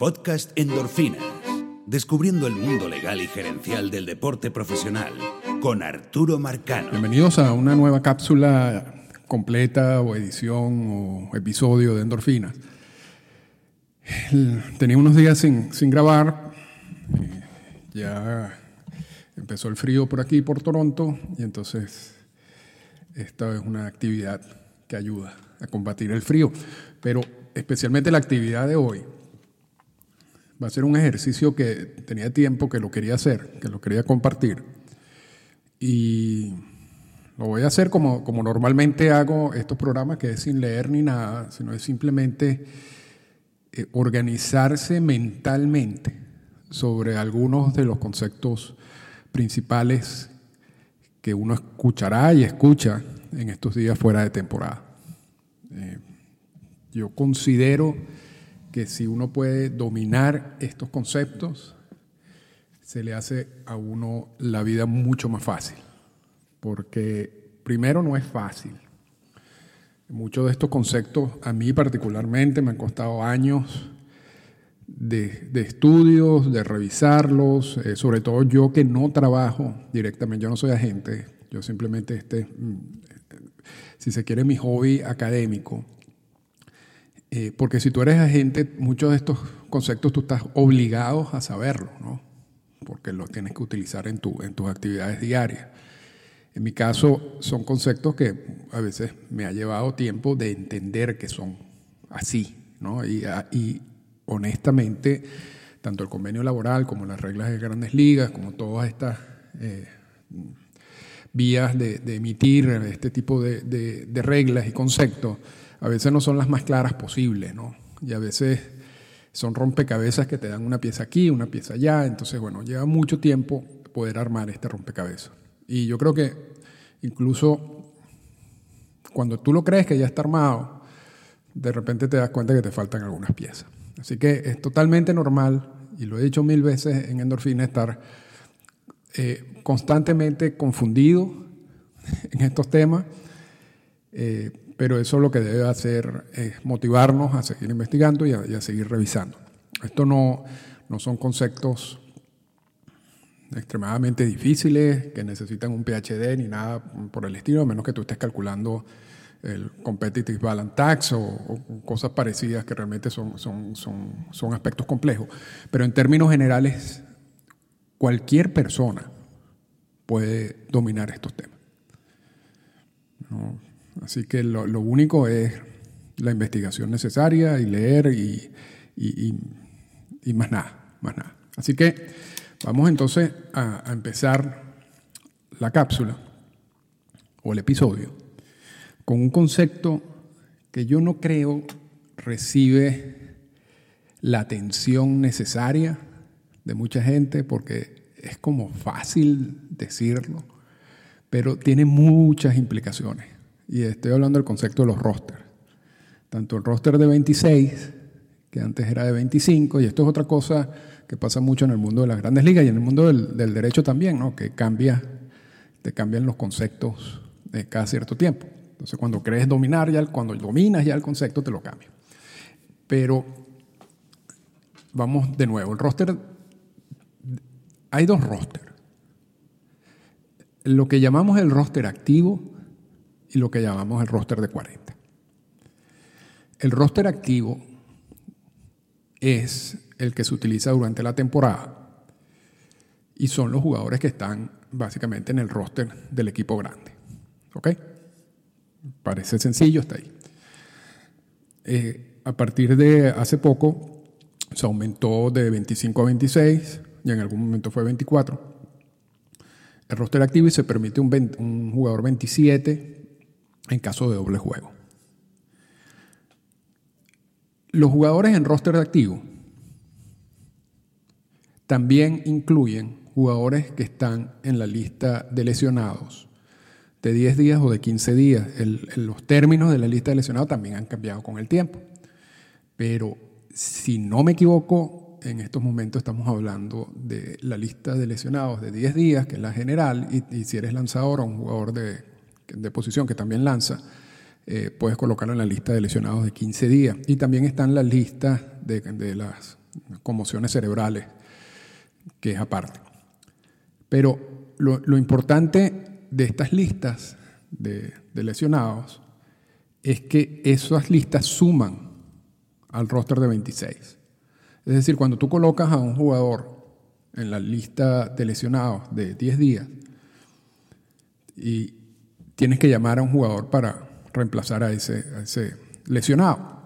podcast Endorfinas, descubriendo el mundo legal y gerencial del deporte profesional, con Arturo Marcano. Bienvenidos a una nueva cápsula completa o edición o episodio de Endorfinas. Tenía unos días sin, sin grabar, eh, ya empezó el frío por aquí, por Toronto, y entonces esta es una actividad que ayuda a combatir el frío, pero especialmente la actividad de hoy va a ser un ejercicio que tenía tiempo que lo quería hacer, que lo quería compartir. Y lo voy a hacer como, como normalmente hago estos programas, que es sin leer ni nada, sino es simplemente eh, organizarse mentalmente sobre algunos de los conceptos principales que uno escuchará y escucha en estos días fuera de temporada. Eh, yo considero que si uno puede dominar estos conceptos, se le hace a uno la vida mucho más fácil. Porque primero no es fácil. Muchos de estos conceptos a mí particularmente me han costado años de, estudios, de revisarlos, eh, sobre todo yo que no trabajo directamente, yo no soy agente, yo simplemente este, mm, si se quiere, mi hobby académico eh, porque si tú eres agente, muchos de estos conceptos tú estás obligado a saberlo, ¿no? Porque los tienes que utilizar en, tu, en tus actividades diarias. En mi caso, son conceptos que a veces me ha llevado tiempo de entender que son así, ¿no? Y, ah, honestamente, tanto el convenio laboral como las reglas de grandes ligas, como todas estas eh, vías de, emitir este tipo de reglas y conceptos, a veces no son las más claras posibles, ¿no? Y a veces son rompecabezas que te dan una pieza aquí, una pieza allá, entonces, bueno, lleva mucho tiempo poder armar este rompecabezas. Y yo creo que incluso cuando tú lo crees que ya está armado, de repente te das cuenta que te faltan algunas piezas. Así que es totalmente normal, y lo he dicho mil veces en endorfina, estar eh, constantemente confundido en estos temas. Eh, pero eso lo que debe hacer es motivarnos a seguir investigando y a, seguir revisando. Esto no, no son conceptos extremadamente difíciles, que necesitan un PhD ni nada por el estilo, a menos que tú estés calculando el Competitive Balance Tax o, cosas parecidas que realmente son, son, son, son, aspectos complejos. Pero en términos generales, cualquier persona puede dominar estos temas. ¿No? Así que lo, único es la investigación necesaria y leer y, más nada, más nada. Así que vamos entonces a empezar la cápsula o el episodio con un concepto que yo no creo recibe la atención necesaria de mucha gente porque es como fácil decirlo, pero tiene muchas implicaciones. Y estoy hablando del concepto de los rosters. Tanto el roster de 26, que antes era de 25, y esto es otra cosa que pasa mucho en el mundo de las grandes ligas y en el mundo del, derecho también, ¿no? que cambia, te cambian los conceptos de cada cierto tiempo. Entonces, cuando crees dominar, ya, cuando dominas ya el concepto, te lo cambia. Pero vamos de nuevo. El roster, hay dos rosters. Lo que llamamos el roster activo y lo que llamamos el roster de 40. El roster activo es el que se utiliza durante la temporada y son los jugadores que están básicamente en el roster del equipo grande. ¿Ok? Parece sencillo, está ahí. Eh, a partir de hace poco se aumentó de 25 a 26 y en algún momento fue 24. El roster activo y se permite un, un jugador 27 en caso de doble juego. Los jugadores en roster de activo también incluyen jugadores que están en la lista de lesionados de 10 días o de 15 días. los términos de la lista de lesionados también han cambiado con el tiempo. Pero si no me equivoco, en estos momentos estamos hablando de la lista de lesionados de 10 días, que es la general, y, y si eres lanzador o un jugador de de posición que también lanza, eh, puedes colocarlo en la lista de lesionados de 15 días. Y también están las listas de, las conmociones cerebrales, que es aparte. Pero lo, importante de estas listas de, de lesionados es que esas listas suman al roster de 26. Es decir, cuando tú colocas a un jugador en la lista de lesionados de 10 días y tienes que llamar a un jugador para reemplazar a ese, lesionado.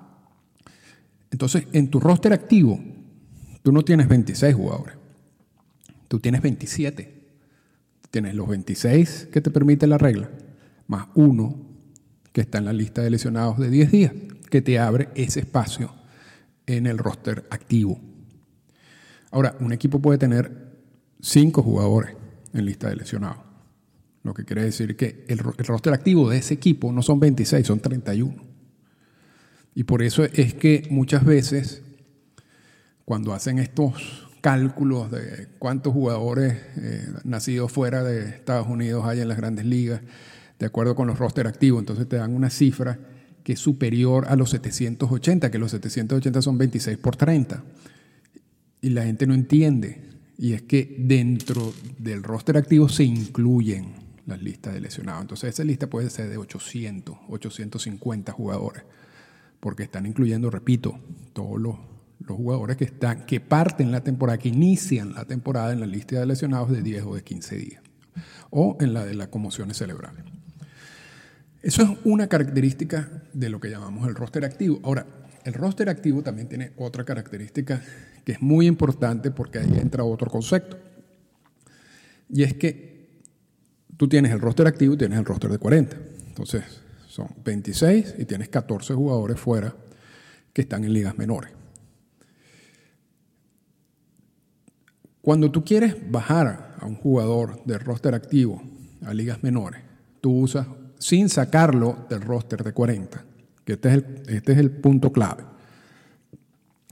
Entonces, en tu roster activo, tú no tienes 26 jugadores, tú tienes 27. Tienes los 26 que te permite la regla, más uno que está en la lista de lesionados de 10 días, que te abre ese espacio en el roster activo. Ahora, un equipo puede tener 5 jugadores en lista de lesionados, lo que quiere decir que el, roster activo de ese equipo no son 26, son 31. Y por eso es que muchas veces, cuando hacen estos cálculos de cuántos jugadores eh, nacidos fuera de Estados Unidos hay en las grandes ligas, de acuerdo con los roster activos. Entonces te dan una cifra que es superior a los 780, que los 780 son 26 por 30. Y la gente no entiende. Y es que dentro del roster activo se incluyen las listas de lesionados. Entonces esa lista puede ser de 800, 850 jugadores, porque están incluyendo, repito, todos los, jugadores que, están, que parten la temporada, que inician la temporada en la lista de lesionados de 10 o de 15 días, o en la de las conmociones cerebrales. Eso es una característica de lo que llamamos el roster activo. Ahora, el roster activo también tiene otra característica que es muy importante porque ahí entra otro concepto. Y es que tú tienes el roster activo y tienes el roster de 40. Entonces, son 26 y tienes 14 jugadores fuera que están en ligas menores. Cuando tú quieres bajar a un jugador del roster activo a ligas menores, tú usas sin sacarlo del roster de 40, que este es el, este es el punto clave.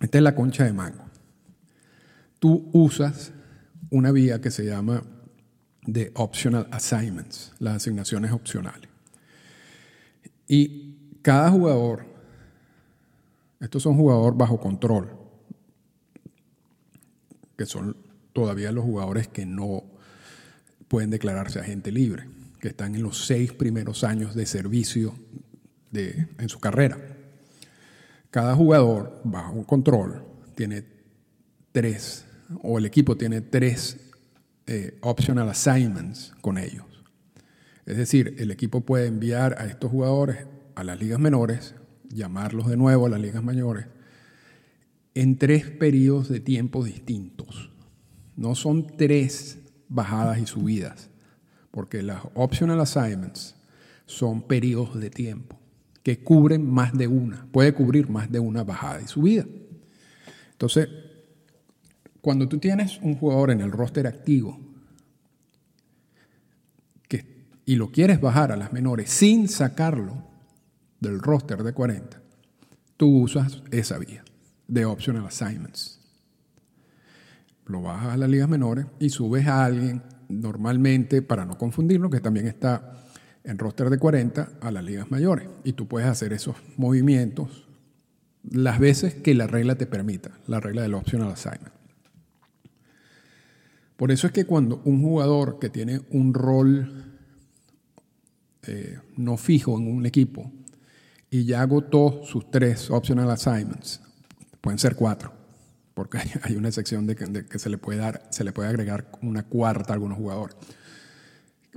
Esta es la concha de mango. Tú usas una vía que se llama de optional assignments, las asignaciones opcionales. Y cada jugador, estos son jugadores bajo control, que son todavía los jugadores que no pueden declararse agente libre que están en los seis primeros años de servicio de, en su carrera. Cada jugador, bajo control, tiene tres, o el equipo tiene tres eh, optional assignments con ellos. Es decir, el equipo puede enviar a estos jugadores a las ligas menores, llamarlos de nuevo a las ligas mayores, en tres periodos de tiempo distintos. No son tres bajadas y subidas, porque las optional assignments son periodos de tiempo que cubren más de una, puede cubrir más de una bajada y subida. Entonces, cuando tú tienes un jugador en el roster activo y lo quieres bajar a las menores sin sacarlo del roster de 40, tú usas esa vía de optional assignments. Lo bajas a las ligas menores y subes a alguien normalmente, para no confundirlo, que también está en roster de 40 a las ligas mayores. Y tú puedes hacer esos movimientos las veces que la regla te permita, la regla del optional assignment. Por eso es que cuando un jugador que tiene un rol eh, no fijo en un equipo y ya agotó sus tres optional assignments, pueden ser cuatro, porque hay una sección de que, se le puede dar, se le puede agregar una cuarta a algunos jugadores.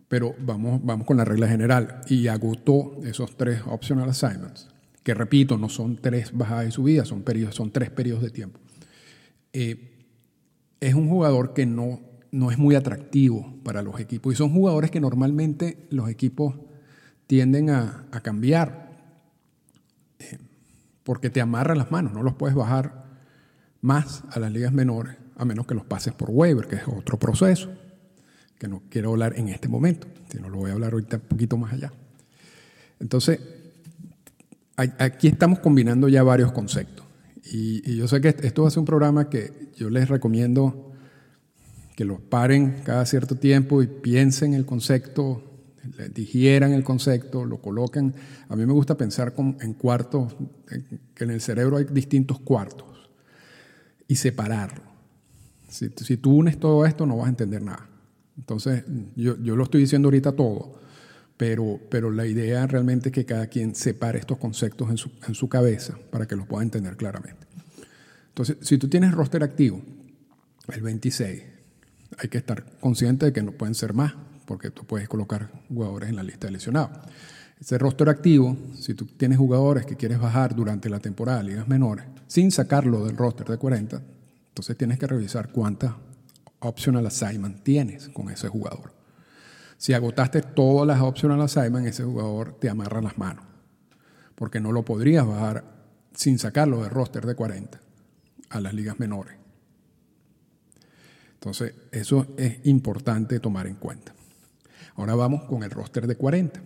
Pero vamos, vamos con la regla general y agotó esos tres optional assignments, que repito, no son tres bajadas y subidas, son, periodos, son tres periodos de tiempo. Eh, es un jugador que no, no es muy atractivo para los equipos y son jugadores que normalmente los equipos tienden a, cambiar eh, porque te amarran las manos, no los puedes bajar más a las ligas menores, a menos que los pases por waiver, que es otro proceso, que no quiero hablar en este momento, sino lo voy a hablar ahorita un poquito más allá. Entonces, aquí estamos combinando ya varios conceptos. Y, yo sé que esto va a ser un programa que yo les recomiendo que los paren cada cierto tiempo y piensen el concepto, digieran el concepto, lo coloquen. A mí me gusta pensar en cuartos, que en el cerebro hay distintos cuartos y separarlo. Si, si, tú unes todo esto, no vas a entender nada. Entonces, yo, yo lo estoy diciendo ahorita todo, pero, pero la idea realmente es que cada quien separe estos conceptos en su, en su cabeza para que los pueda entender claramente. Entonces, si tú tienes roster activo, el 26, hay que estar consciente de que no pueden ser más, porque tú puedes colocar jugadores en la lista de lesionados. Ese roster activo, si tú tienes jugadores que quieres bajar durante la temporada de ligas menores, sin sacarlo del roster de 40, entonces tienes que revisar cuántas optional assignment tienes con ese jugador. Si agotaste todas las optional assignment, ese jugador te amarra las manos, porque no lo podrías bajar sin sacarlo del roster de 40 a las ligas menores. Entonces, eso es importante tomar en cuenta. Ahora vamos con el roster de 40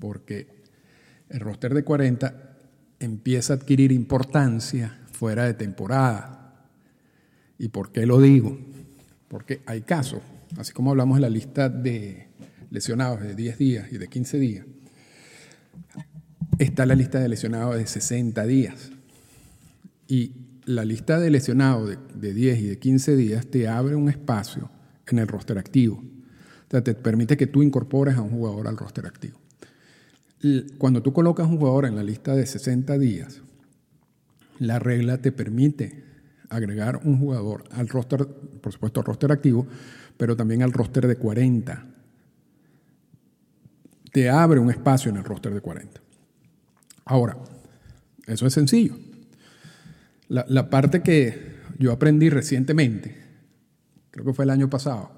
porque el roster de 40 empieza a adquirir importancia fuera de temporada. ¿Y por qué lo digo? Porque hay casos, así como hablamos de la lista de lesionados de 10 días y de 15 días, está la lista de lesionados de 60 días. Y la lista de lesionados de, 10 y de 15 días te abre un espacio en el roster activo. O sea, te permite que tú incorpores a un jugador al roster activo cuando tú colocas un jugador en la lista de 60 días, la regla te permite agregar un jugador al roster, por supuesto al roster activo, pero también al roster de 40. Te abre un espacio en el roster de 40. Ahora, eso es sencillo. La, parte que yo aprendí recientemente, creo que fue el año pasado,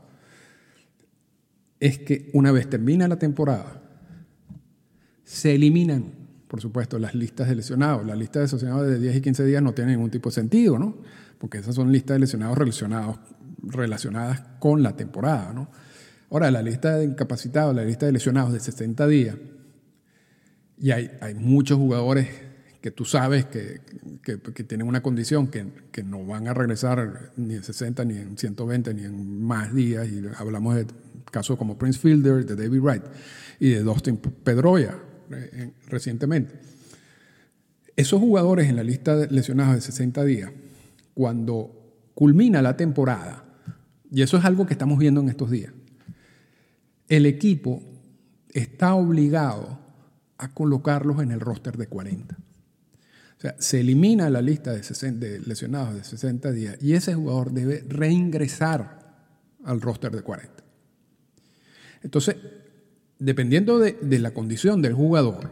es que una vez termina la temporada, se eliminan, por supuesto, las listas de lesionados. Las listas de lesionados de 10 y 15 días no tienen ningún tipo de sentido, ¿no? Porque esas son listas de lesionados relacionados, relacionadas con la temporada, ¿no? Ahora, la lista de incapacitados, la lista de lesionados de 60 días, y hay, hay muchos jugadores que tú sabes que, que, tienen una condición que, que, no van a regresar ni en 60, ni en 120, ni en más días, y hablamos de casos como Prince Fielder, de David Wright y de Dustin Pedroia, eh, recientemente. Esos jugadores en la lista de lesionados de 60 días, cuando culmina la temporada, y eso es algo que estamos viendo en estos días, el equipo está obligado a colocarlos en el roster de 40. O sea, se elimina la lista de, lesionados de 60 días y ese jugador debe reingresar al roster de 40. Entonces, dependiendo de, la condición del jugador,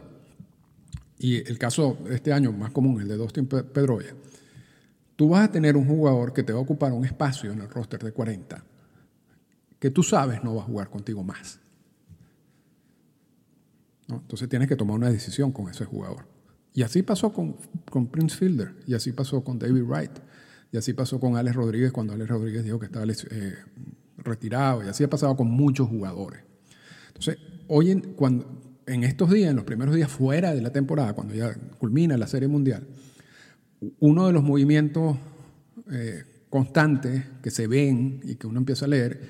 y el caso este año más común, el de Dustin Pedroia, tú vas a tener un jugador que te va a ocupar un espacio en el roster de 40, que tú sabes no va a jugar contigo más. Entonces tienes que tomar una decisión con ese jugador. Y así pasó con, Prince Fielder, y así pasó con David Wright, y así pasó con Alex Rodríguez cuando Alex Rodríguez dijo que estaba eh, retirado, y así ha pasado con muchos jugadores. Entonces, hoy en, cuando, en estos días, en los primeros días fuera de la temporada, cuando ya culmina la Serie Mundial, uno de los movimientos eh, constantes que se ven y que uno empieza a leer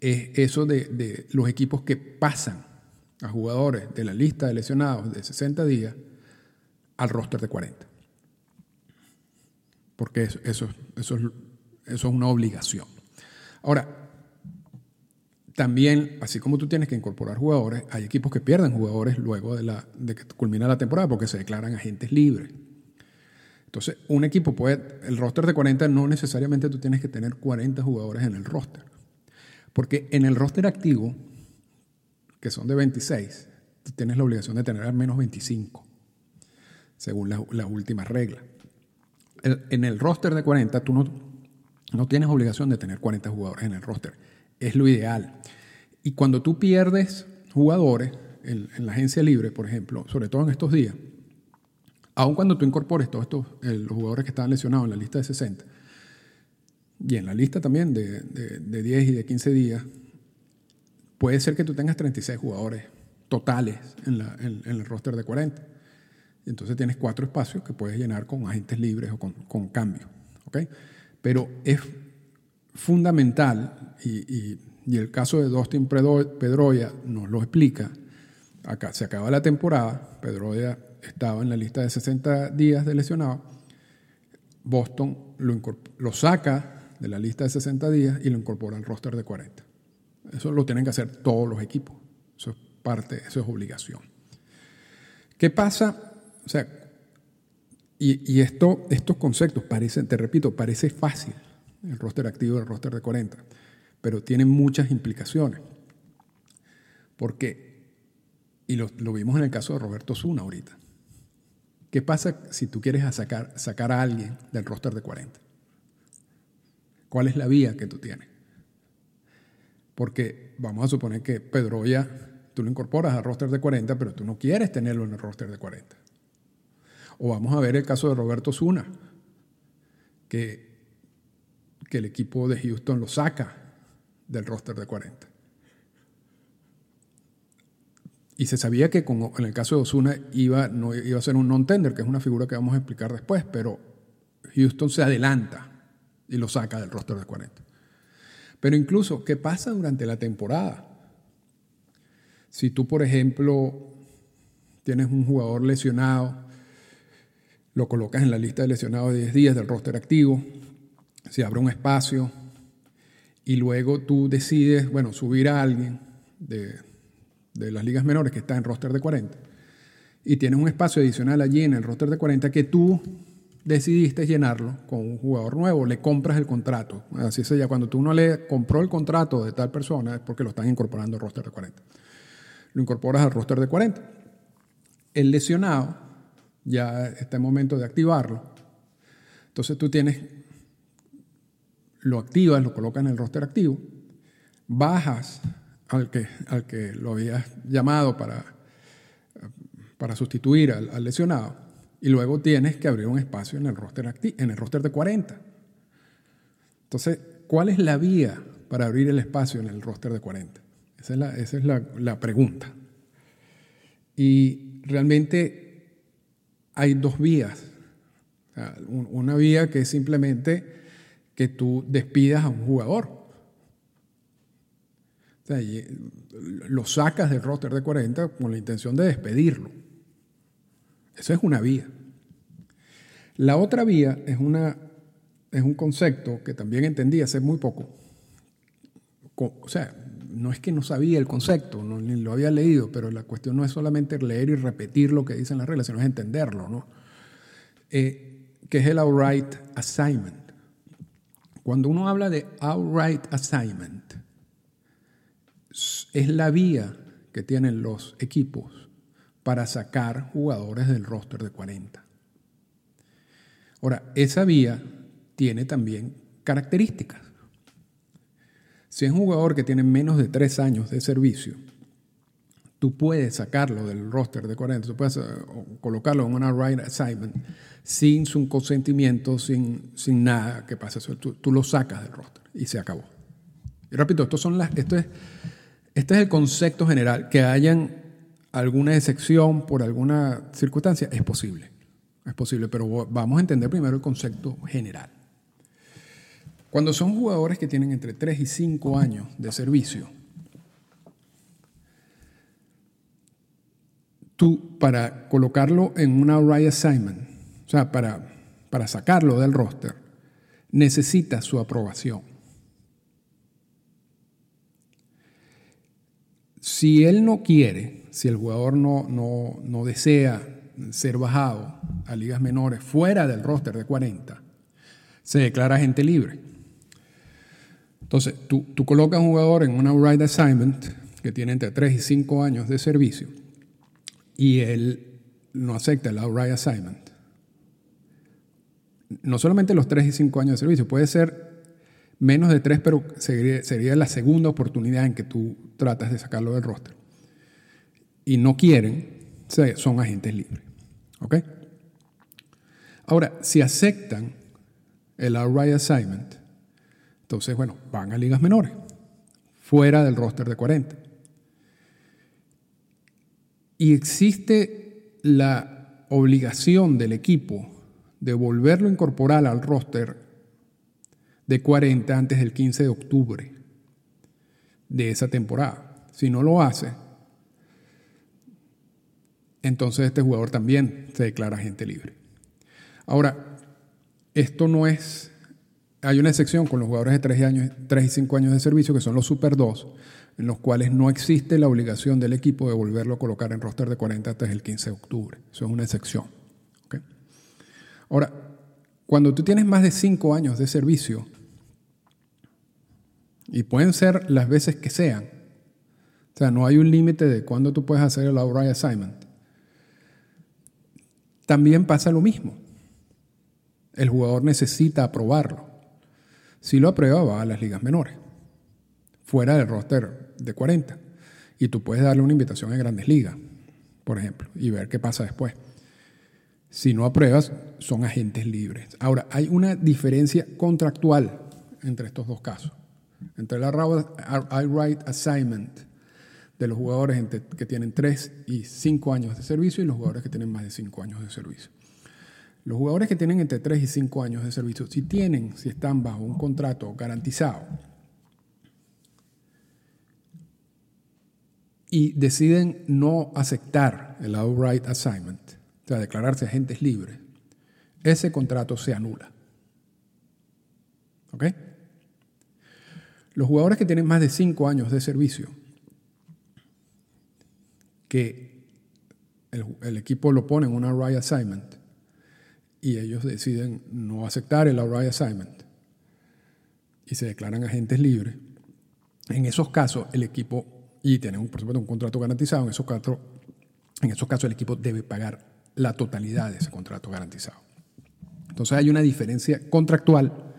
es eso de, de, los equipos que pasan a jugadores de la lista de lesionados de 60 días al roster de 40. Porque eso, eso, eso, es una obligación. Ahora, también, así como tú tienes que incorporar jugadores, hay equipos que pierden jugadores luego de, la, de que culmina la temporada porque se declaran agentes libres. Entonces, un equipo puede, el roster de 40 no necesariamente tú tienes que tener 40 jugadores en el roster. Porque en el roster activo, que son de 26, tú tienes la obligación de tener al menos 25, según las la últimas reglas. en el roster de 40, tú no, no tienes obligación de tener 40 jugadores en el roster es lo ideal. Y cuando tú pierdes jugadores en, la agencia libre, por ejemplo, sobre todo en estos días, aun cuando tú incorpores todos estos, los jugadores que estaban lesionados en la lista de 60, y en la lista también de, de, 10 y de 15 días, puede ser que tú tengas 36 jugadores totales en, la, en, el roster de 40. Y entonces tienes cuatro espacios que puedes llenar con agentes libres o con, con cambios. ¿okay? Pero es fundamental, y, el caso de Dustin Pedroia nos lo explica, acá se acaba la temporada, Pedroia estaba en la lista de 60 días de lesionado, Boston lo, lo saca de la lista de 60 días y lo incorpora al roster de 40. Eso lo tienen que hacer todos los equipos. Eso es parte, eso es obligación. ¿Qué pasa? O sea, y, esto, estos conceptos parecen, te repito, parece fácil, el roster activo y el roster de 40, pero tienen muchas implicaciones. Porque, y lo, vimos en el caso de Roberto Zuna ahorita, ¿qué pasa si tú quieres sacar, sacar a alguien del roster de 40? ¿Cuál es la vía que tú tienes? Porque vamos a suponer que Pedroya, tú lo incorporas al roster de 40, pero tú no quieres tenerlo en el roster de 40. O vamos a ver el caso de Roberto Zuna, que, que el equipo de Houston lo saca del roster de 40. Y se sabía que en el caso de Osuna iba, no, iba a ser un non-tender, que es una figura que vamos a explicar después, pero Houston se adelanta y lo saca del roster de 40. Pero incluso, ¿qué pasa durante la temporada? Si tú, por ejemplo, tienes un jugador lesionado, lo colocas en la lista de lesionados de 10 días del roster activo, se abre un espacio y luego tú decides, bueno, subir a alguien de, de las ligas menores que está en roster de 40 y tienes un espacio adicional allí en el roster de 40 que tú decidiste llenarlo con un jugador nuevo, le compras el contrato. Así es ya cuando tú no le compró el contrato de tal persona es porque lo están incorporando al roster de 40. Lo incorporas al roster de 40. El lesionado ya está en momento de activarlo. Entonces tú tienes, lo activas, lo colocas en el roster activo, bajas al que, al que lo habías llamado para, para sustituir al, lesionado y luego tienes que abrir un espacio en el roster, en el roster de 40. Entonces, ¿cuál es la vía para abrir el espacio en el roster de 40? Esa es la, esa es la, la pregunta. Y realmente hay dos vías. una vía que es simplemente que tú despidas a un jugador lo sacas del roster de 40 con la intención de despedirlo. Esa es una vía. La otra vía es, una, es un concepto que también entendí hace muy poco. O sea, no es que no sabía el concepto, ni lo había leído, pero la cuestión no es solamente leer y repetir lo que dicen las reglas, sino es entenderlo, ¿no? Eh, que es el outright assignment. Cuando uno habla de outright assignment, es la vía que tienen los equipos para sacar jugadores del roster de 40. Ahora, esa vía tiene también características. Si es un jugador que tiene menos de tres años de servicio, tú puedes sacarlo del roster de 40, tú puedes eh, colocarlo en una right assignment sin su consentimiento, sin, sin nada que pase. Tú, tú lo sacas del roster y se acabó. Y repito, esto, son las, esto es este es el concepto general. Que hayan alguna excepción por alguna circunstancia es posible. Es posible, pero vamos a entender primero el concepto general. Cuando son jugadores que tienen entre 3 y 5 años de servicio, tú para colocarlo en una right assignment, o sea, para, para sacarlo del roster, necesitas su aprobación. Si él no quiere, si el jugador no, no, desea ser bajado a ligas menores fuera del roster de 40, se declara agente libre. Entonces, tú, tú colocas a un jugador en una right assignment que tiene entre 3 y 5 años de servicio y él no acepta el outright assignment. No solamente los 3 y 5 años de servicio, puede ser menos de 3, pero sería, sería la segunda oportunidad en que tú tratas de sacarlo del roster. Y no quieren, son agentes libres. ¿Ok? Ahora, si aceptan el outright assignment, entonces, bueno, van a ligas menores, fuera del roster de 40. Y existe la obligación del equipo de volverlo a incorporar al roster de 40 antes del 15 de octubre de esa temporada. Si no lo hace, entonces este jugador también se declara agente libre. Ahora, esto no es... Hay una excepción con los jugadores de 3 y, años, 3 y 5 años de servicio, que son los Super 2, en los cuales no existe la obligación del equipo de volverlo a colocar en roster de 40 hasta el 15 de octubre. Eso es una excepción. Ahora, cuando tú tienes más de 5 años de servicio, y pueden ser las veces que sean, o sea, no hay un límite de cuándo tú puedes hacer el outright assignment, también pasa lo mismo. El jugador necesita aprobarlo. Si lo aprueba, va a las ligas menores, fuera del roster de 40. Y tú puedes darle una invitación a grandes ligas, por ejemplo, y ver qué pasa después. Si no apruebas, son agentes libres. Ahora, hay una diferencia contractual entre estos dos casos. Entre el outright assignment de los jugadores que tienen 3 y 5 años de servicio y los jugadores que tienen más de 5 años de servicio. Los jugadores que tienen entre 3 y 5 años de servicio, si tienen, si están bajo un contrato garantizado y deciden no aceptar el outright assignment, o sea, declararse agentes libres, ese contrato se anula. ¿Ok? Los jugadores que tienen más de 5 años de servicio, que el, equipo lo pone en un outright assignment, y ellos deciden no aceptar el outright assignment y se declaran agentes libres, en esos casos el equipo, y tienen por supuesto un contrato garantizado, en esos, casos, en esos casos el equipo debe pagar la totalidad de ese contrato garantizado. Entonces hay una diferencia contractual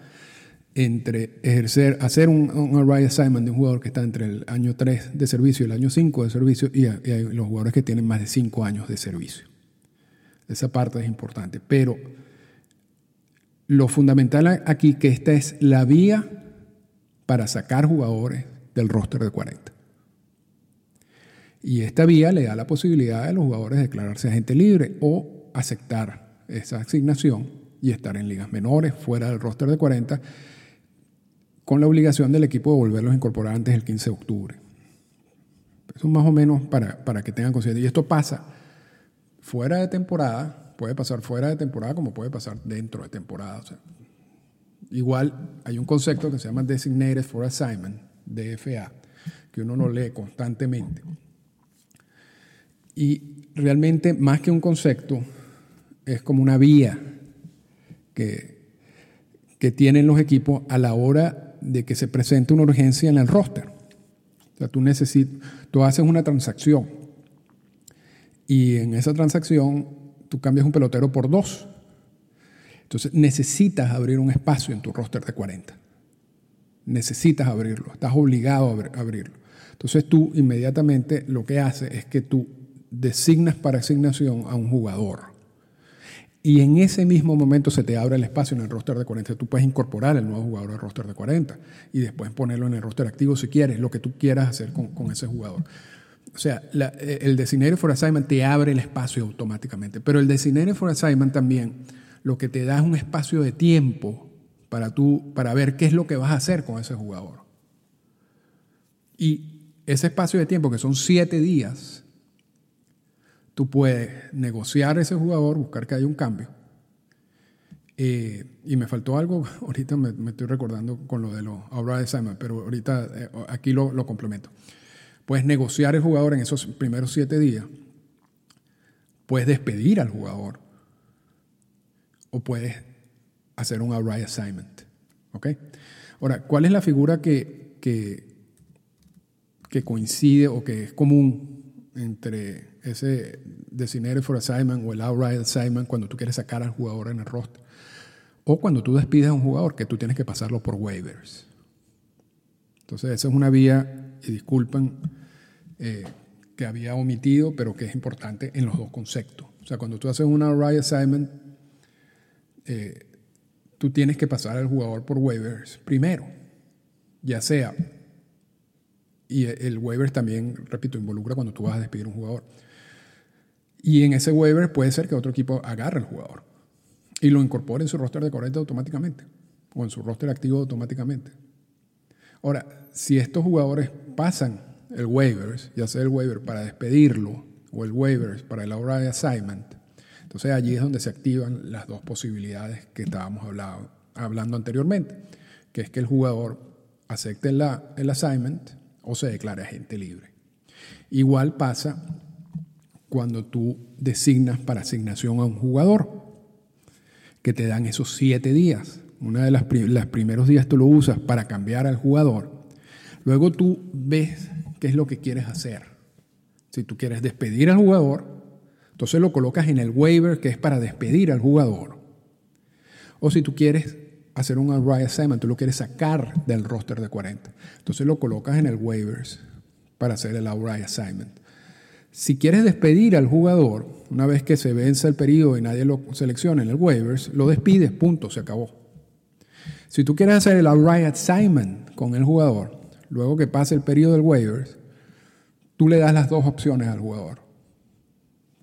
entre ejercer, hacer un, un outright assignment de un jugador que está entre el año 3 de servicio y el año 5 de servicio y, y los jugadores que tienen más de 5 años de servicio. Esa parte es importante. Pero lo fundamental aquí que esta es la vía para sacar jugadores del roster de 40. Y esta vía le da la posibilidad a los jugadores de declararse agente libre o aceptar esa asignación y estar en ligas menores, fuera del roster de 40, con la obligación del equipo de volverlos a incorporar antes del 15 de octubre. Eso más o menos para, para que tengan conciencia. Y esto pasa fuera de temporada, puede pasar fuera de temporada como puede pasar dentro de temporada. igual hay un concepto que se llama Designated for Assignment, DFA, que uno lo lee constantemente. Y realmente, más que un concepto, es como una vía que, que tienen los equipos a la hora de que se presente una urgencia en el roster. O sea, tú, necesitas, tú haces una transacción y en esa transacción tú cambias un pelotero por dos. Entonces necesitas abrir un espacio en tu roster de 40. Necesitas abrirlo, estás obligado a abrirlo. Entonces tú inmediatamente lo que haces es que tú designas para asignación a un jugador. Y en ese mismo momento se te abre el espacio en el roster de 40. Tú puedes incorporar el nuevo jugador al roster de 40 y después ponerlo en el roster activo si quieres, lo que tú quieras hacer con, con ese jugador. O sea, eh, el Designated for Assignment te abre el espacio automáticamente, pero el Designated for Assignment también lo que te da es un espacio de tiempo para, tú, para ver qué es lo que vas a hacer con ese jugador. Y ese espacio de tiempo, que son siete días, tú puedes negociar ese jugador, buscar que haya un cambio. Eh, y me faltó algo, ahorita me, estoy recordando con lo de los de Assignment, pero ahorita eh, aquí lo, lo complemento. Puedes negociar el jugador en esos primeros siete días. Puedes despedir al jugador. O puedes hacer un outright assignment. ¿Ok? Ahora, ¿cuál es la figura que, que, coincide o que es común entre ese designated for assignment o el outright assignment cuando tú quieres sacar al jugador en el roster? O cuando tú despides a un jugador que tú tienes que pasarlo por waivers. Entonces, esa es una vía, y disculpen eh, que había omitido, pero que es importante en los dos conceptos. O sea, cuando tú haces una right assignment, eh, tú tienes que pasar al jugador por waivers primero, ya sea, y el waiver también, repito, involucra cuando tú vas a despedir un jugador. Y en ese waiver puede ser que otro equipo agarre al jugador y lo incorpore en su roster de 40 automáticamente o en su roster activo automáticamente. Ahora, si estos jugadores pasan el waivers, ya sea el waiver para despedirlo o el waivers para el de assignment, Entonces allí es donde se activan las dos posibilidades que estábamos hablando, hablando anteriormente, que es que el jugador acepte la, el assignment o se declare agente libre. Igual pasa cuando tú designas para asignación a un jugador, que te dan esos siete días. Una de las los primeros días tú lo usas para cambiar al jugador. Luego tú ves qué es lo que quieres hacer. Si tú quieres despedir al jugador, entonces lo colocas en el waiver que es para despedir al jugador. O si tú quieres hacer un array assignment, tú lo quieres sacar del roster de 40. Entonces lo colocas en el waivers para hacer el array assignment. Si quieres despedir al jugador, una vez que se vence el periodo y nadie lo selecciona en el waivers, lo despides, punto, se acabó. Si tú quieres hacer el array assignment con el jugador, luego que pase el periodo del waivers, tú le das las dos opciones al jugador.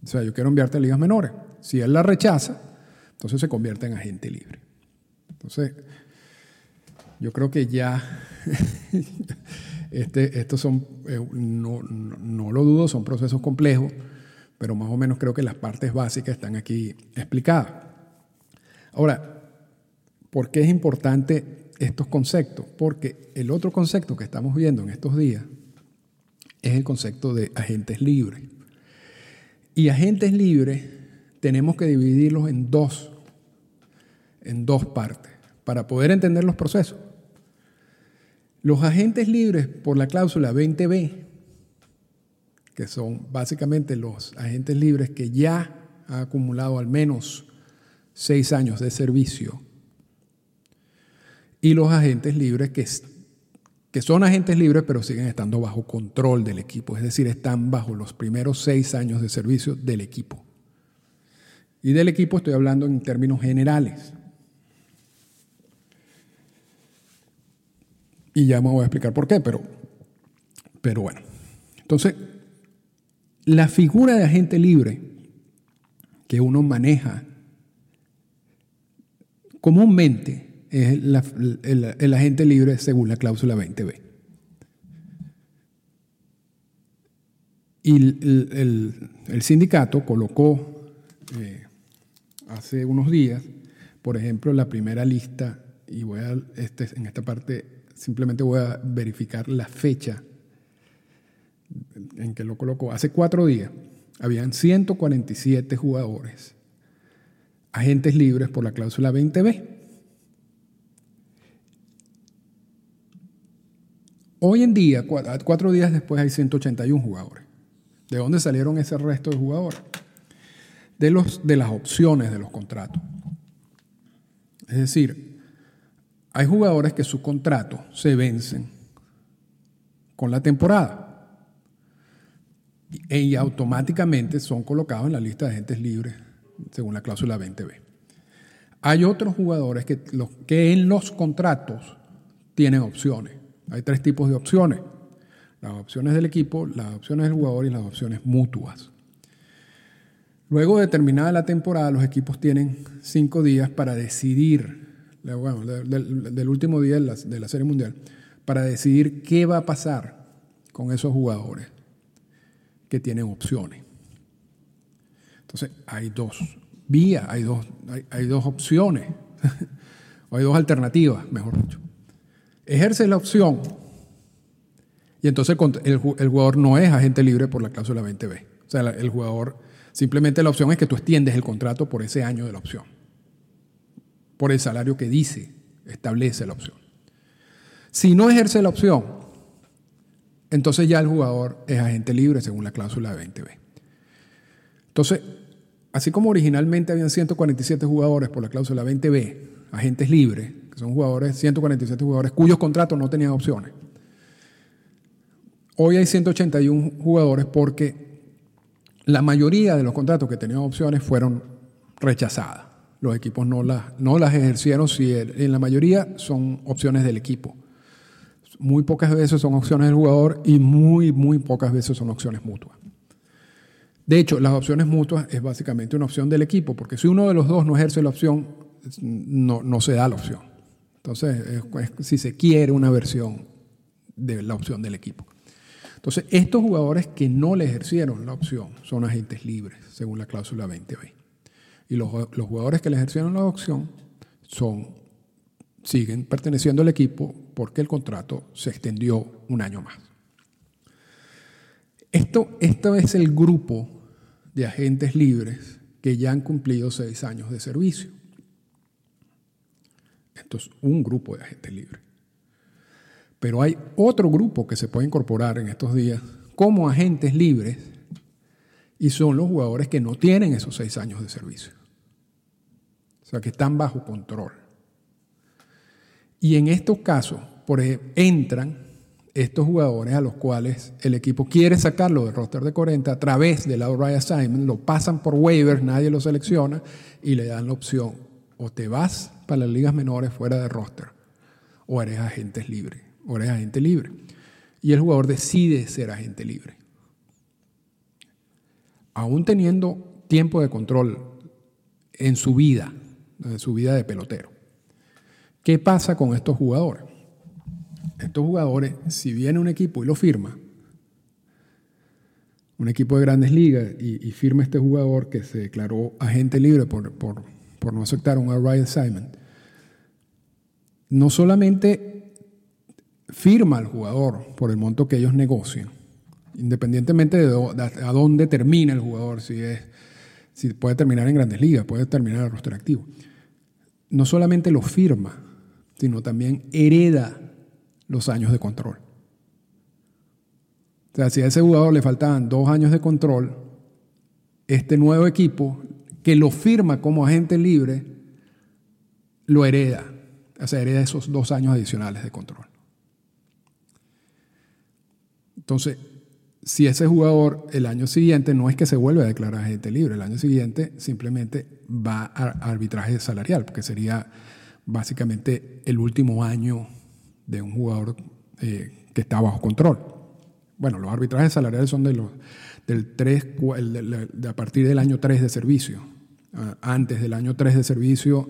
O sea, yo quiero enviarte a ligas menores. Si él la rechaza, entonces se convierte en agente libre. Entonces, yo creo que ya este, estos son, eh, no, no, lo dudo, son procesos complejos, pero más o menos creo que las partes básicas están aquí explicadas. Ahora, ¿por qué es importante estos conceptos? Porque el otro concepto que estamos viendo en estos días es el concepto de agentes libres. Y agentes libres tenemos que dividirlos en dos, en dos partes, para poder entender los procesos. Los agentes libres por la cláusula 20b, que son básicamente los agentes libres que ya han acumulado al menos seis años de servicio, y los agentes libres que son agentes libres pero siguen estando bajo control del equipo, es decir, están bajo los primeros seis años de servicio del equipo. Y del equipo estoy hablando en términos generales. Y ya me voy a explicar por qué, pero, pero bueno. Entonces, la figura de agente libre que uno maneja comúnmente es el, agente libre según la cláusula 20b. Y el, sindicato colocó eh, hace unos días, por ejemplo, la primera lista, y voy a, este, en esta parte simplemente voy a verificar la fecha en que lo colocó. Hace cuatro días habían 147 jugadores, agentes libres por la cláusula 20b. Hoy en día, cuatro días después, hay 181 jugadores. ¿De dónde salieron ese resto de jugadores? De, los, de las opciones de los contratos. Es decir, hay jugadores que sus contratos se vencen con la temporada y automáticamente son colocados en la lista de agentes libres según la cláusula 20b. Hay otros jugadores que, los, que en los contratos tienen opciones. Hay tres tipos de opciones. Las opciones del equipo, las opciones del jugador y las opciones mutuas. Luego de terminada la temporada, los equipos tienen cinco días para decidir, bueno, del, último día de la, de la Serie Mundial, para decidir qué va a pasar con esos jugadores que tienen opciones. Entonces, hay dos vías, hay dos, hay, hay dos opciones, o hay dos alternativas, mejor dicho ejerce la opción y entonces el, jugador no es agente libre por la cláusula 20B. O sea, el jugador, simplemente la opción es que tú extiendes el contrato por ese año de la opción, por el salario que dice, establece la opción. Si no ejerce la opción, entonces ya el jugador es agente libre según la cláusula 20B. Entonces, así como originalmente habían 147 jugadores por la cláusula 20B, agentes libres, que son jugadores, 147 jugadores cuyos contratos no tenían opciones. Hoy hay 181 jugadores porque la mayoría de los contratos que tenían opciones fueron rechazadas. Los equipos no las, no las ejercieron, si en la mayoría son opciones del equipo. Muy pocas veces son opciones del jugador y muy, muy pocas veces son opciones mutuas. De hecho, las opciones mutuas es básicamente una opción del equipo, porque si uno de los dos no ejerce la opción, no, no se da la opción. Entonces, si se quiere una versión de la opción del equipo. Entonces, estos jugadores que no le ejercieron la opción son agentes libres, según la cláusula 20b. Y los, los jugadores que le ejercieron la opción son, siguen perteneciendo al equipo porque el contrato se extendió un año más. Esto, esto es el grupo de agentes libres que ya han cumplido seis años de servicio. Esto es un grupo de agentes libres. Pero hay otro grupo que se puede incorporar en estos días como agentes libres y son los jugadores que no tienen esos seis años de servicio. O sea, que están bajo control. Y en estos casos, por ejemplo, entran estos jugadores a los cuales el equipo quiere sacarlo del roster de 40 a través del outright assignment, lo pasan por waivers, nadie lo selecciona y le dan la opción o te vas para las ligas menores fuera de roster o eres agente libre, o eres agente libre. Y el jugador decide ser agente libre. Aún teniendo tiempo de control en su vida, en su vida de pelotero. ¿Qué pasa con estos jugadores? Estos jugadores, si viene un equipo y lo firma, un equipo de grandes ligas y, firma este jugador que se declaró agente libre por, no aceptar un outright assignment, no solamente firma al jugador por el monto que ellos negocian, independientemente de, a dónde termina el jugador, si, es, si puede terminar en grandes ligas, puede terminar en el roster activo, no solamente lo firma, sino también hereda los años de control. O sea, si a ese jugador le faltaban dos años de control, este nuevo equipo que lo firma como agente libre, lo hereda. O sea, hereda esos dos años adicionales de control. Entonces, si ese jugador el año siguiente no es que se vuelve a declarar agente libre, el año siguiente simplemente va a arbitraje salarial, porque sería básicamente el último año de un jugador eh, que está bajo control. Bueno, los arbitrajes salariales son de los, del 3, de, a partir del año 3 de servicio. Ah, antes del año 3 de servicio,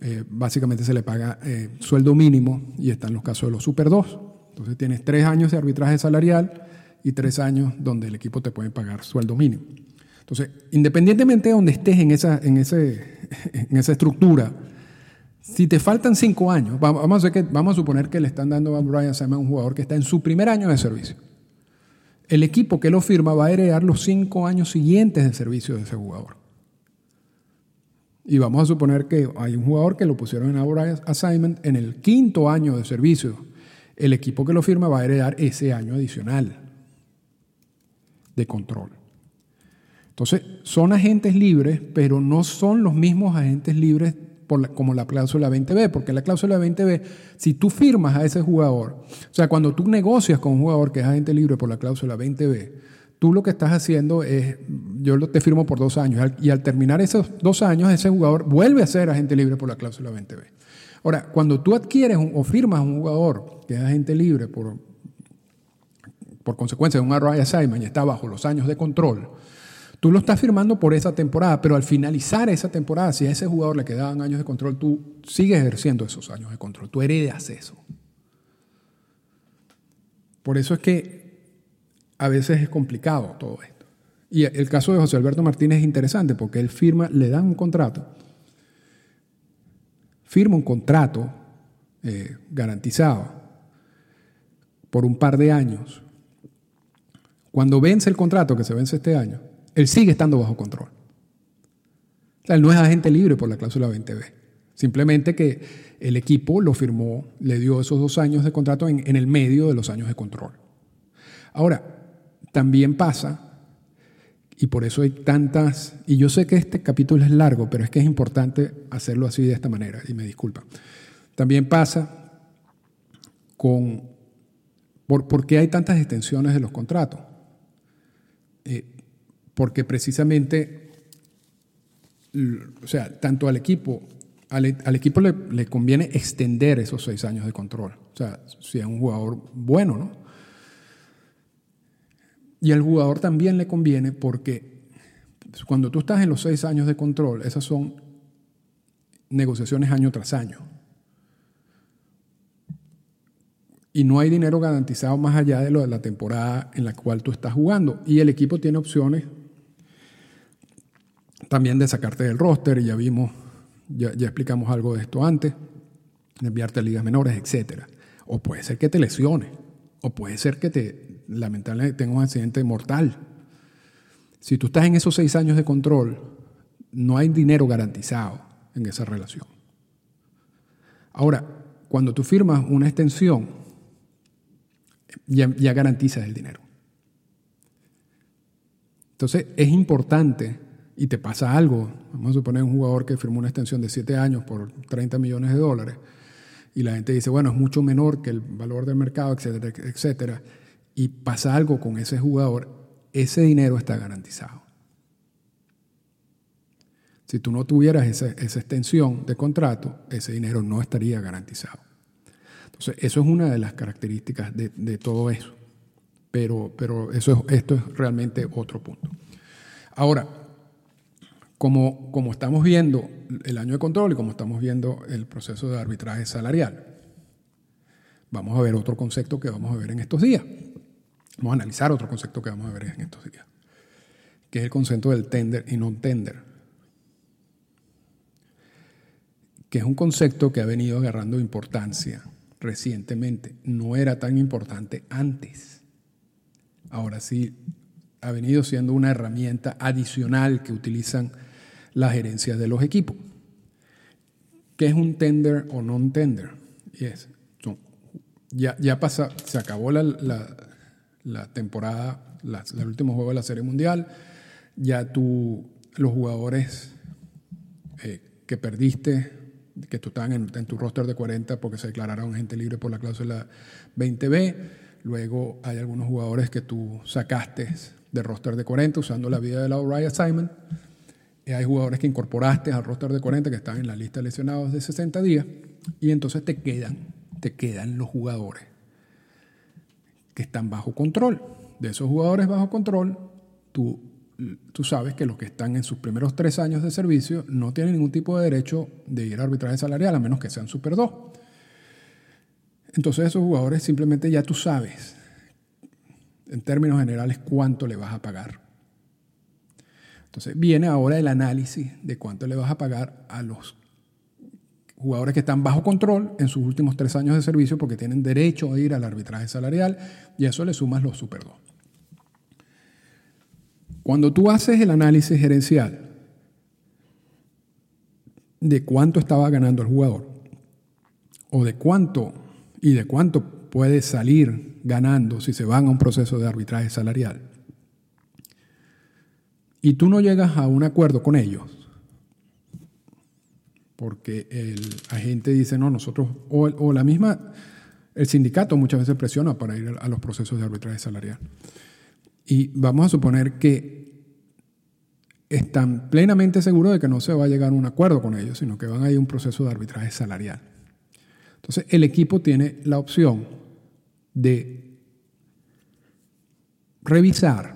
eh, básicamente se le paga eh, sueldo mínimo y están los casos de los Super 2. Entonces tienes tres años de arbitraje salarial y tres años donde el equipo te puede pagar sueldo mínimo. Entonces, independientemente de donde estés en esa, en ese, en esa estructura, si te faltan cinco años, vamos a, que, vamos a suponer que le están dando a Brian Simon un jugador que está en su primer año de servicio. El equipo que lo firma va a heredar los cinco años siguientes de servicio de ese jugador. Y vamos a suponer que hay un jugador que lo pusieron en Brian Assignment en el quinto año de servicio. El equipo que lo firma va a heredar ese año adicional de control. Entonces, son agentes libres, pero no son los mismos agentes libres como la cláusula 20B, porque la cláusula 20B, si tú firmas a ese jugador, o sea, cuando tú negocias con un jugador que es agente libre por la cláusula 20B, tú lo que estás haciendo es, yo te firmo por dos años, y al terminar esos dos años, ese jugador vuelve a ser agente libre por la cláusula 20B. Ahora, cuando tú adquieres o firmas un jugador que es agente libre por, por consecuencia de un array assignment y está bajo los años de control, Tú lo estás firmando por esa temporada, pero al finalizar esa temporada, si a ese jugador le quedaban años de control, tú sigues ejerciendo esos años de control, tú heredas eso. Por eso es que a veces es complicado todo esto. Y el caso de José Alberto Martínez es interesante porque él firma, le dan un contrato, firma un contrato eh, garantizado por un par de años. Cuando vence el contrato, que se vence este año, él sigue estando bajo control. O sea, él no es agente libre por la cláusula 20B. Simplemente que el equipo lo firmó, le dio esos dos años de contrato en, en el medio de los años de control. Ahora, también pasa, y por eso hay tantas, y yo sé que este capítulo es largo, pero es que es importante hacerlo así de esta manera, y me disculpa. También pasa con, ¿por, qué hay tantas extensiones de los contratos? Eh, porque precisamente, o sea, tanto al equipo, al, equipo le, conviene extender esos seis años de control. O sea, si es un jugador bueno, ¿no? Y al jugador también le conviene porque cuando tú estás en los seis años de control, esas son negociaciones año tras año. y no hay dinero garantizado más allá de lo de la temporada en la cual tú estás jugando. Y el equipo tiene opciones también de sacarte del roster, y ya vimos, ya, ya explicamos algo de esto antes, de enviarte a ligas menores, etc. O puede ser que te lesiones, o puede ser que te, lamentablemente, tengas un accidente mortal. Si tú estás en esos seis años de control, no hay dinero garantizado en esa relación. Ahora, cuando tú firmas una extensión, ya, garantizas el dinero. Entonces, es importante y te pasa algo, vamos a suponer un jugador que firmó una extensión de 7 años por 30 millones de dólares, y la gente dice, bueno, es mucho menor que el valor del mercado, etcétera, etcétera, y pasa algo con ese jugador, ese dinero está garantizado. Si tú no tuvieras esa, esa extensión de contrato, ese dinero no estaría garantizado. Entonces, eso es una de las características de, de todo eso. Pero, pero eso es, esto es realmente otro punto. Ahora, como, estamos viendo el año de control y como estamos viendo el proceso de arbitraje salarial, vamos a ver otro concepto que vamos a ver en estos días. Vamos a analizar otro concepto que vamos a ver en estos días, que es el concepto del tender y non-tender, que es un concepto que ha venido agarrando importancia recientemente. No era tan importante antes. Ahora sí ha venido siendo una herramienta adicional que utilizan las gerencias de los equipos. ¿Qué es un tender o non-tender? Yes. ya, ya pasa, se acabó la, la, temporada, el último juego de la Serie Mundial. Ya tú, los jugadores eh, que perdiste, que tú estaban en, en, tu roster de 40 porque se declararon gente libre por la cláusula 20B. Luego hay algunos jugadores que tú sacaste de roster de 40 usando la vida de la O'Reilly Assignment hay jugadores que incorporaste al roster de 40 que están en la lista de lesionados de 60 días y entonces te quedan, te quedan los jugadores que están bajo control. De esos jugadores bajo control, tú, tú sabes que los que están en sus primeros tres años de servicio no tienen ningún tipo de derecho de ir a arbitraje salarial a menos que sean Super 2. Entonces esos jugadores simplemente ya tú sabes, en términos generales, cuánto le vas a pagar entonces viene ahora el análisis de cuánto le vas a pagar a los jugadores que están bajo control en sus últimos tres años de servicio porque tienen derecho a ir al arbitraje salarial y a eso le sumas los Super 2. Cuando tú haces el análisis gerencial de cuánto estaba ganando el jugador o de cuánto y de cuánto puede salir ganando si se van a un proceso de arbitraje salarial, y tú no llegas a un acuerdo con ellos, porque el agente dice, no, nosotros, o, la misma, el sindicato muchas veces presiona para ir a los procesos de arbitraje salarial. Y vamos a suponer que están plenamente seguros de que no se va a llegar a un acuerdo con ellos, sino que van a ir a un proceso de arbitraje salarial. Entonces, el equipo tiene la opción de revisar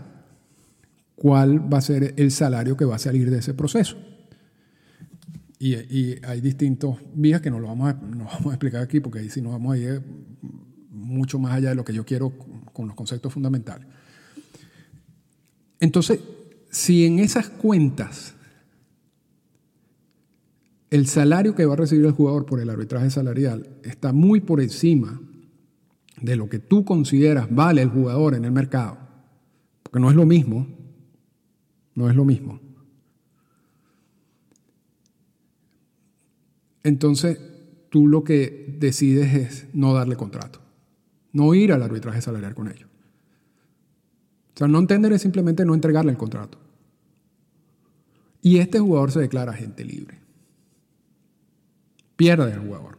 cuál va a ser el salario que va a salir de ese proceso. Y, hay distintos vías que no lo vamos a, no vamos a explicar aquí porque ahí sí nos vamos a ir mucho más allá de lo que yo quiero con los conceptos fundamentales. Entonces, si en esas cuentas el salario que va a recibir el jugador por el arbitraje salarial está muy por encima de lo que tú consideras vale el jugador en el mercado, porque no es lo mismo no es lo mismo. Entonces, tú lo que decides es no darle contrato, no ir al arbitraje salarial con ellos. O sea, no entender es simplemente no entregarle el contrato. Y este jugador se declara agente libre. Pierde el jugador.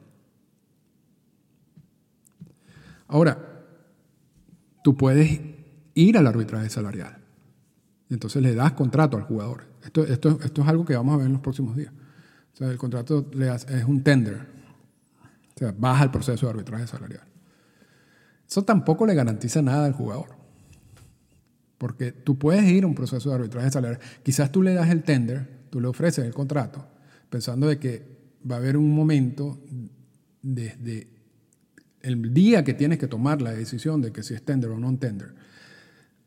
Ahora, tú puedes ir al arbitraje salarial entonces le das contrato al jugador. Esto, esto, esto es algo que vamos a ver en los próximos días. O sea, el contrato es un tender. O sea, baja el proceso de arbitraje salarial. Eso tampoco le garantiza nada al jugador. Porque tú puedes ir a un proceso de arbitraje salarial. Quizás tú le das el tender, tú le ofreces el contrato, pensando de que va a haber un momento desde el día que tienes que tomar la decisión de que si es tender o no tender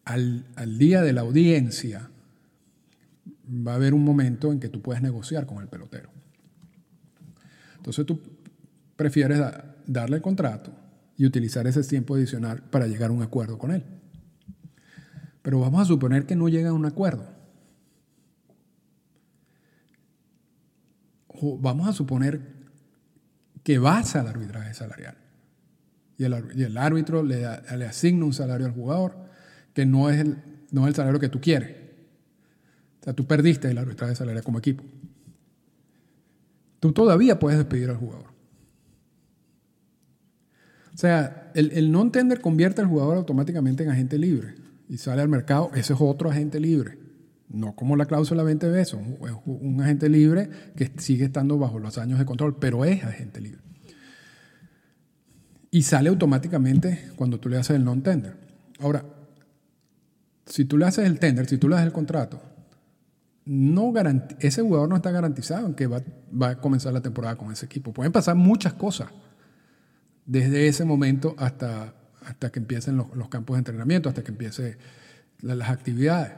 al, día de la audiencia, va a haber un momento en que tú puedes negociar con el pelotero. Entonces tú prefieres darle el contrato y utilizar ese tiempo adicional para llegar a un acuerdo con él. Pero vamos a suponer que no llega a un acuerdo. Vamos a suponer que vas al arbitraje salarial. Y el, árbitro le, le, asigna un salario al jugador que no es, el, no es el salario que tú quieres. O sea, tú perdiste el arbitraje salarial como equipo. Tú todavía puedes despedir al jugador. O sea, el, el non-tender convierte al jugador automáticamente en agente libre y sale al mercado, ese es otro agente libre. No como la cláusula 20B, es un agente libre que sigue estando bajo los años de control, pero es agente libre. Y sale automáticamente cuando tú le haces el non-tender. Ahora, si tú le haces el tender, si tú le haces el contrato, no ese jugador no está garantizado en que va, va, a comenzar la temporada con ese equipo. Pueden pasar muchas cosas desde ese momento hasta, hasta que empiecen los, los campos de entrenamiento, hasta que empiecen las actividades.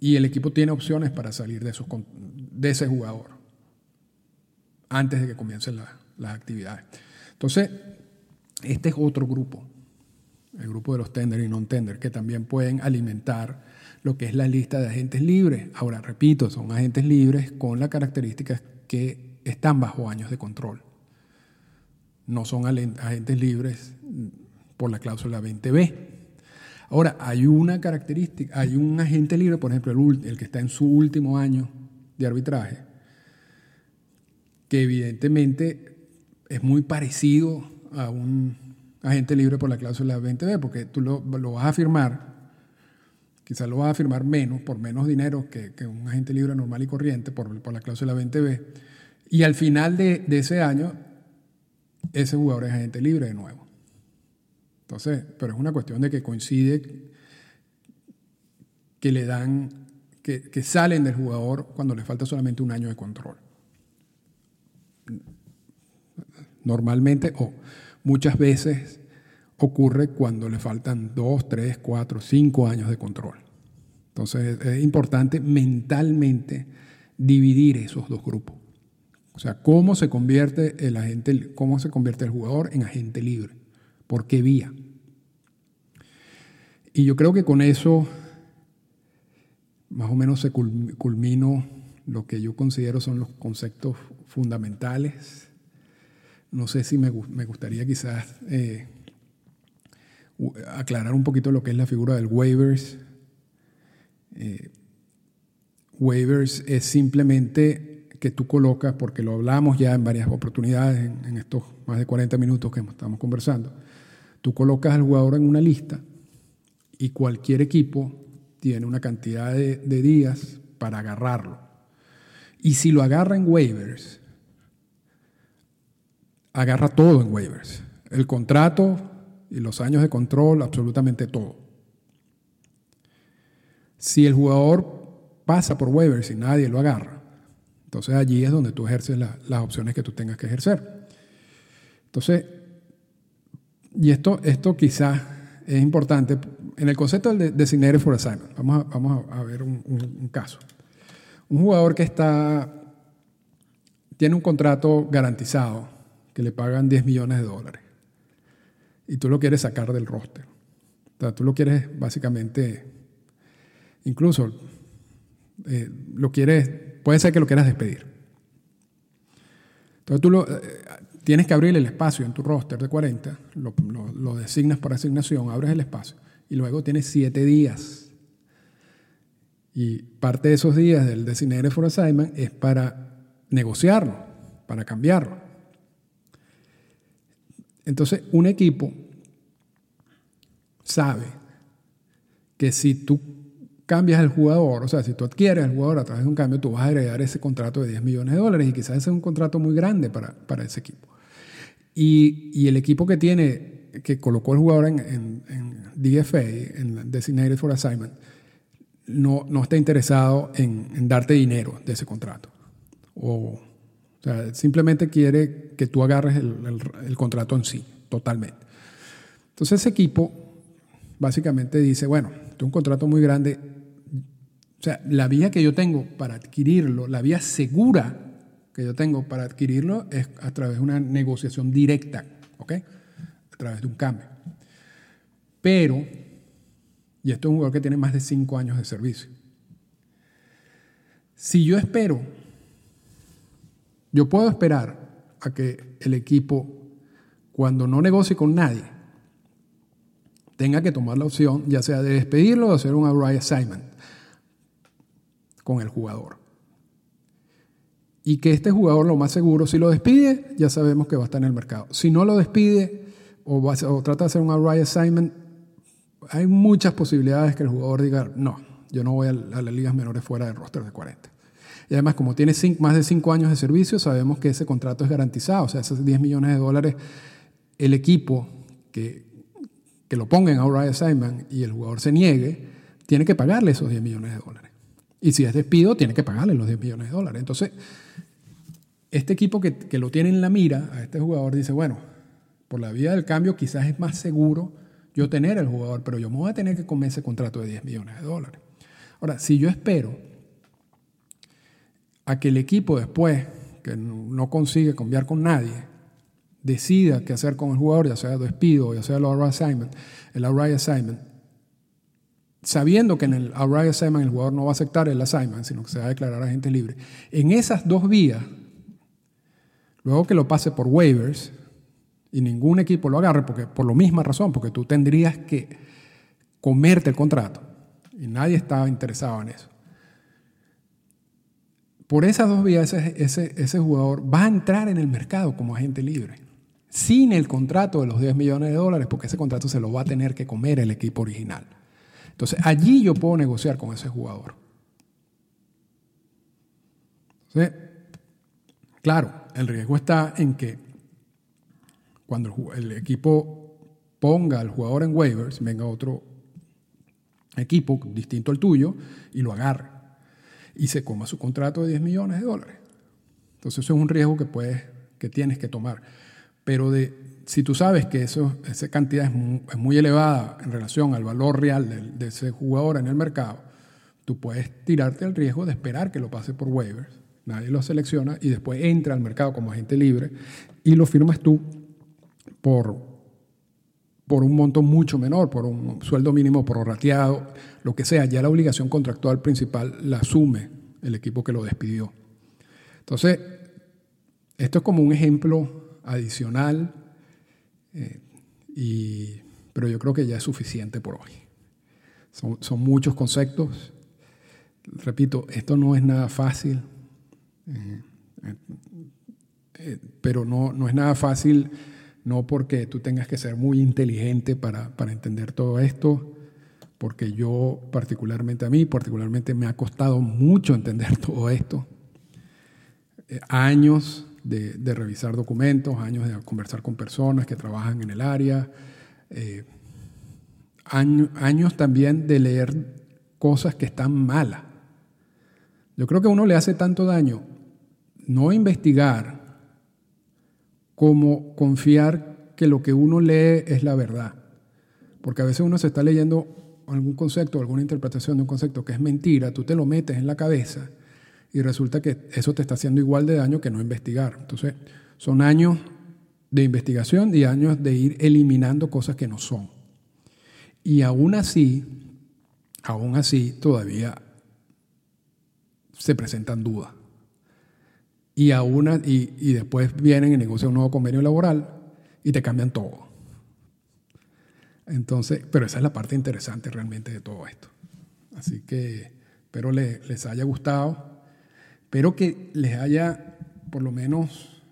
Y el equipo tiene opciones para salir de, esos, de ese jugador antes de que comiencen las actividades. Entonces, este es otro grupo, el grupo de los tender y non-tender, que también pueden alimentar lo que es la lista de agentes libres. Ahora, repito, son agentes libres con la característica que están bajo años de control. No son agentes libres por la cláusula 20B. Ahora, hay una característica, hay un agente libre, por ejemplo, el, el que está en su último año de arbitraje, que evidentemente es muy parecido a un agente libre por la cláusula 20B, porque tú lo, lo vas a firmar Quizás lo va a firmar menos, por menos dinero que, un agente libre normal y corriente, por, la cláusula 20B. Y al final de, ese año, ese jugador es agente libre de nuevo. Entonces, pero es una cuestión de que coincide que le dan, que, que, salen del jugador cuando le falta solamente un año de control. Normalmente, o muchas veces, ocurre cuando le faltan dos, tres, cuatro, cinco años de control. Entonces es importante mentalmente dividir esos dos grupos. O sea, cómo se convierte el agente, cómo se convierte el jugador en agente libre, por qué vía. Y yo creo que con eso más o menos se culmino lo que yo considero son los conceptos fundamentales. No sé si me, gustaría quizás eh, aclarar un poquito lo que es la figura del waivers. Eh, waivers es simplemente que tú colocas, porque lo hablamos ya en varias oportunidades en, estos más de 40 minutos que estamos conversando, tú colocas al jugador en una lista y cualquier equipo tiene una cantidad de, de días para agarrarlo. Y si lo agarra en waivers, agarra todo en waivers. El contrato, y los años de control, absolutamente todo. Si el jugador pasa por waivers y nadie lo agarra, entonces allí es donde tú ejerces las opciones que tú tengas que ejercer. Entonces, y esto, esto quizás es importante, en el concepto del designated for assignment, vamos a, vamos a ver un, un caso. Un jugador que está, tiene un contrato garantizado, que le pagan 10 millones de dólares y tú lo quieres sacar del roster. O sea, tú lo quieres básicamente, incluso eh, lo quieres, puede ser que lo quieras despedir. Entonces tú lo, eh, tienes que abrir el espacio en tu roster de 40, lo, designas por asignación, abres el espacio y luego tienes 7 días. Y parte de esos días del Designated for Assignment es para negociarlo, para cambiarlo. Entonces, un equipo sabe que si tú cambias el jugador, o sea, si tú adquieres al jugador a través de un cambio, tú vas a heredar ese contrato de 10 millones de dólares y quizás ese es un contrato muy grande para, para ese equipo. Y, y, el equipo que tiene, que colocó el jugador en, en, DFA, en Designated for Assignment, no, no está interesado en, en, darte dinero de ese contrato. O, o sea, simplemente quiere que tú agarres el, contrato en sí, totalmente. Entonces ese equipo básicamente dice, bueno, es un contrato muy grande, O sea, la vía que yo tengo para adquirirlo, la vía segura que yo tengo para adquirirlo es a través de una negociación directa, ¿ok? A través de un cambio. Pero, y esto es un jugador que tiene más de cinco años de servicio, si yo espero, yo puedo esperar a que el equipo, cuando no negocie con nadie, tenga que tomar la opción, ya sea de despedirlo o hacer un outright assignment con el jugador. Y que este jugador, lo más seguro, si lo despide, ya sabemos que va a estar en el mercado. Si no lo despide o, a, trata de hacer un outright assignment, hay muchas posibilidades que el jugador diga, no, yo no voy a, las ligas menores fuera del roster de 40. Y además, como tiene más de 5 años de servicio, sabemos que ese contrato es garantizado. O sea, esos 10 millones de dólares, el equipo que, que lo ponga en outright assignment y el jugador se niegue, tiene que pagarle esos 10 millones de dólares. Y si es despido, tiene que pagarle los 10 millones de dólares. Entonces, este equipo que, que lo tiene en la mira, a este jugador dice, bueno, por la vía del cambio quizás es más seguro yo tener el jugador, pero yo me voy a tener que comer ese contrato de 10 millones de dólares. Ahora, si yo espero a que el equipo después, que no consigue cambiar con nadie, decida qué hacer con el jugador, ya sea despido, ya sea el outright assignment, el assignment, sabiendo que en el outright assignment el jugador no va a aceptar el assignment, sino que se va a declarar agente libre. En esas dos vías, luego que lo pase por waivers, y ningún equipo lo agarre porque, por la misma razón, porque tú tendrías que comerte el contrato y nadie estaba interesado en eso. Por esas dos vías ese, jugador va a entrar en el mercado como agente libre, sin el contrato de los 10 millones de dólares, porque ese contrato se lo va a tener que comer el equipo original. Entonces allí yo puedo negociar con ese jugador. claro, el riesgo está en que cuando el, equipo ponga al jugador en waivers, venga otro equipo distinto al tuyo y lo agarre y se coma su contrato de 10 millones de dólares. Entonces eso es un riesgo que, puedes, que tienes que tomar. Pero de, si tú sabes que eso, esa cantidad es muy, elevada en relación al valor real de, de, ese jugador en el mercado, tú puedes tirarte el riesgo de esperar que lo pase por waivers, nadie lo selecciona y después entra al mercado como agente libre y lo firmas tú por, por un monto mucho menor, por un sueldo mínimo prorrateado, lo que sea, ya la obligación contractual principal la asume el equipo que lo despidió. Entonces, esto es como un ejemplo adicional, eh, y, pero yo creo que ya es suficiente por hoy. Son, muchos conceptos. Repito, esto no es nada fácil, eh, eh, pero no, no es nada fácil no porque tú tengas que ser muy inteligente para, entender todo esto, porque yo particularmente a mí, particularmente me ha costado mucho entender todo esto. Eh, años de, revisar documentos, años de conversar con personas que trabajan en el área, eh, años también de leer cosas que están malas. Yo creo que a uno le hace tanto daño no investigar como confiar que lo que uno lee es la verdad. Porque a veces uno se está leyendo algún concepto, alguna interpretación de un concepto que es mentira, tú te lo metes en la cabeza y resulta que eso te está haciendo igual de daño que no investigar. Entonces, son años de investigación y años de ir eliminando cosas que no son. Y aún así, aún así, todavía se presentan dudas y, y, y después vienen y negocian un nuevo convenio laboral y te cambian todo. Entonces, pero esa es la parte interesante realmente de todo esto. Así que espero les, haya gustado, espero que les haya por lo menos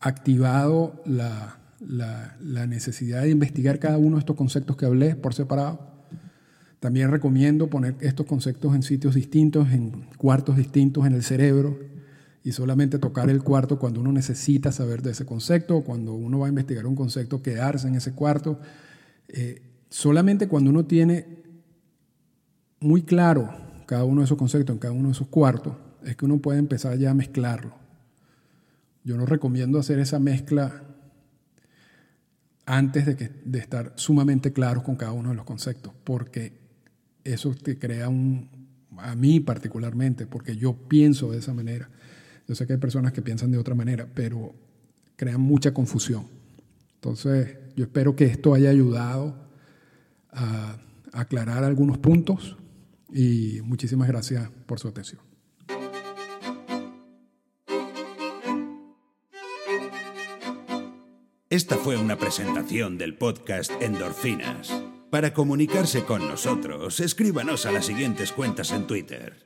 activado la, la, necesidad de investigar cada uno de estos conceptos que hablé por separado. También recomiendo poner estos conceptos en sitios distintos, en cuartos distintos en el cerebro y solamente tocar el cuarto cuando uno necesita saber de ese concepto, cuando uno va a investigar un concepto, quedarse en ese cuarto. Eh, solamente cuando uno tiene muy claro cada uno de esos conceptos en cada uno de esos cuartos, es que uno puede empezar ya a mezclarlo. Yo no recomiendo hacer esa mezcla antes de, que, de estar sumamente claros con cada uno de los conceptos, porque eso te crea un, a mí particularmente, porque yo pienso de esa manera. Yo sé que hay personas que piensan de otra manera, pero crean mucha confusión. Entonces, yo espero que esto haya ayudado a aclarar algunos puntos y muchísimas gracias por su atención. Esta fue una presentación del podcast Endorfinas. Para comunicarse con nosotros, escríbanos a las siguientes cuentas en Twitter.